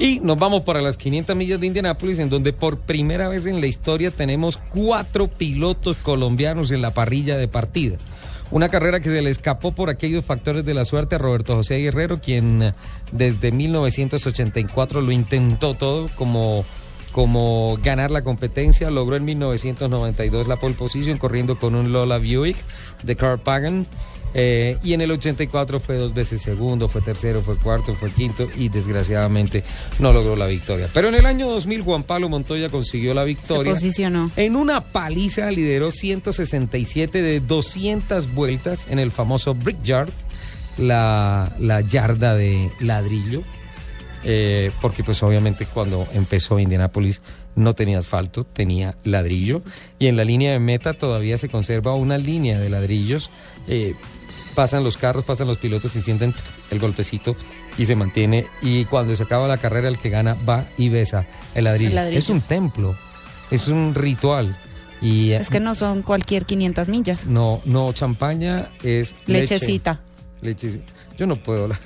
Y nos vamos para las 500 millas de Indianápolis, en donde por primera vez en la historia tenemos cuatro pilotos colombianos en la parrilla de partida. Una carrera que se le escapó por aquellos factores de la suerte a Roberto José Guerrero, quien eh, desde 1984 lo intentó todo como, como ganar la competencia. Logró en 1992 la pole position corriendo con un Lola Buick de Carl Pagan. Eh, y en el 84 fue dos veces segundo, fue tercero, fue cuarto, fue quinto y desgraciadamente no logró la victoria. Pero en el año 2000 Juan Pablo Montoya consiguió la victoria. Se posicionó. En una paliza lideró 167 de 200 vueltas en el famoso Brickyard, la, la yarda de ladrillo. Eh, porque pues obviamente cuando empezó Indianapolis no tenía asfalto, tenía ladrillo y en la línea de meta todavía se conserva una línea de ladrillos. Eh, pasan los carros, pasan los pilotos y sienten el golpecito y se mantiene. Y cuando se acaba la carrera, el que gana va y besa el ladrillo. El ladrillo. Es un templo, es un ritual. Y, Es que no son cualquier 500 millas. No, no, champaña es leche. Lechecita. Leche. Yo no puedo. la-